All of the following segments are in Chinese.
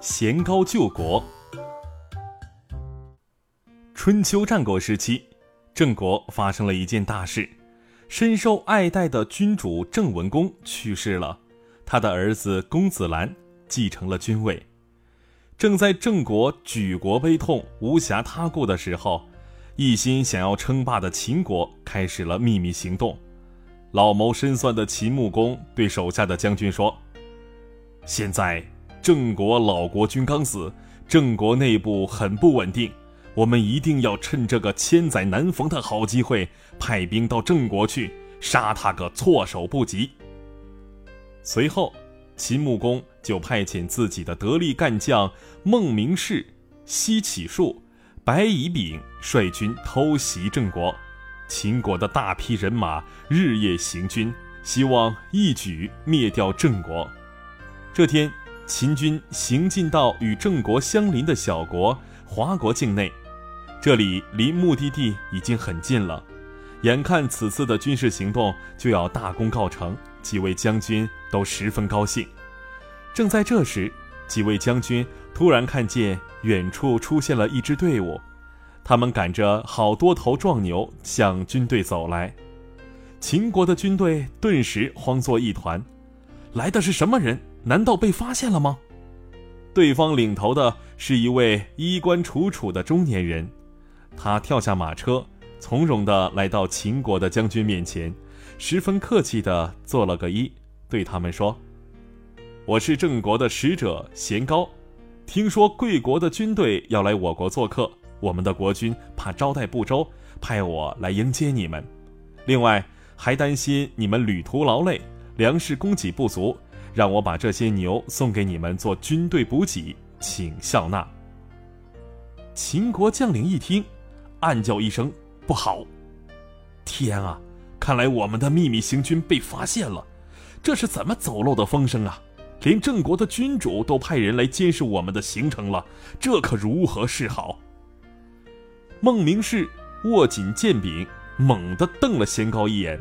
贤高救国。春秋战国时期，郑国发生了一件大事，深受爱戴的君主郑文公去世了，他的儿子公子兰继承了君位。正在郑国举国悲痛、无暇他顾的时候，一心想要称霸的秦国开始了秘密行动。老谋深算的秦穆公对手下的将军说：“现在郑国老国君刚死，郑国内部很不稳定。”我们一定要趁这个千载难逢的好机会，派兵到郑国去，杀他个措手不及。随后，秦穆公就派遣自己的得力干将孟明视、西乞术、白乙丙率军偷袭郑国。秦国的大批人马日夜行军，希望一举灭掉郑国。这天，秦军行进到与郑国相邻的小国华国境内。这里离目的地已经很近了，眼看此次的军事行动就要大功告成，几位将军都十分高兴。正在这时，几位将军突然看见远处出现了一支队伍，他们赶着好多头壮牛向军队走来。秦国的军队顿时慌作一团，来的是什么人？难道被发现了吗？对方领头的是一位衣冠楚楚的中年人。他跳下马车，从容地来到秦国的将军面前，十分客气地做了个揖，对他们说：“我是郑国的使者贤高，听说贵国的军队要来我国做客，我们的国君怕招待不周，派我来迎接你们。另外，还担心你们旅途劳累，粮食供给不足，让我把这些牛送给你们做军队补给，请笑纳。”秦国将领一听。暗叫一声不好！天啊，看来我们的秘密行军被发现了，这是怎么走漏的风声啊？连郑国的君主都派人来监视我们的行程了，这可如何是好？孟明视握紧剑柄，猛地瞪了先高一眼，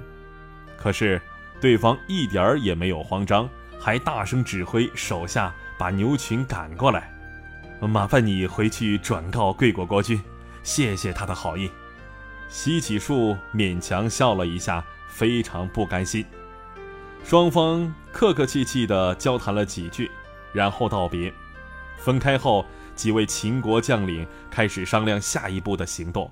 可是对方一点儿也没有慌张，还大声指挥手下把牛群赶过来。麻烦你回去转告贵国国君。谢谢他的好意，西乞术勉强笑了一下，非常不甘心。双方客客气气地交谈了几句，然后道别。分开后，几位秦国将领开始商量下一步的行动。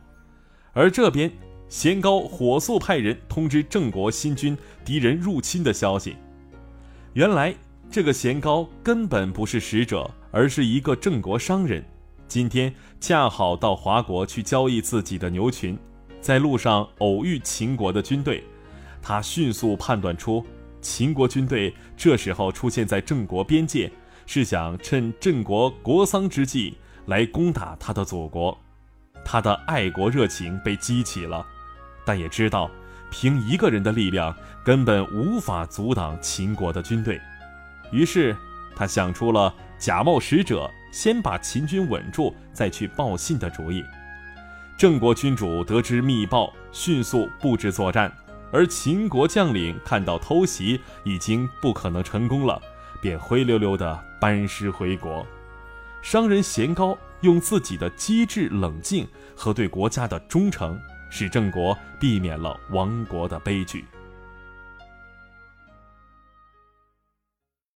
而这边，贤高火速派人通知郑国新军敌人入侵的消息。原来，这个贤高根本不是使者，而是一个郑国商人。今天恰好到华国去交易自己的牛群，在路上偶遇秦国的军队，他迅速判断出秦国军队这时候出现在郑国边界，是想趁郑国国丧之际来攻打他的祖国。他的爱国热情被激起了，但也知道凭一个人的力量根本无法阻挡秦国的军队，于是他想出了假冒使者。先把秦军稳住，再去报信的主意。郑国君主得知密报，迅速布置作战，而秦国将领看到偷袭已经不可能成功了，便灰溜溜地班师回国。商人贤高用自己的机智冷静和对国家的忠诚，使郑国避免了亡国的悲剧。